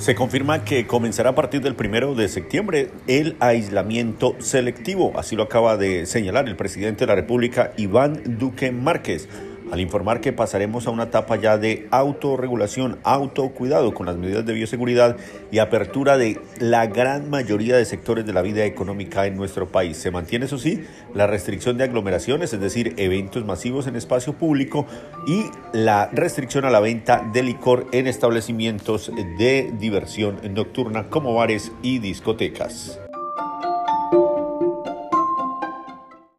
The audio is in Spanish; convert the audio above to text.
Se confirma que comenzará a partir del primero de septiembre el aislamiento selectivo, así lo acaba de señalar el presidente de la República, Iván Duque Márquez al informar que pasaremos a una etapa ya de autorregulación, autocuidado con las medidas de bioseguridad y apertura de la gran mayoría de sectores de la vida económica en nuestro país. Se mantiene, eso sí, la restricción de aglomeraciones, es decir, eventos masivos en espacio público y la restricción a la venta de licor en establecimientos de diversión nocturna como bares y discotecas.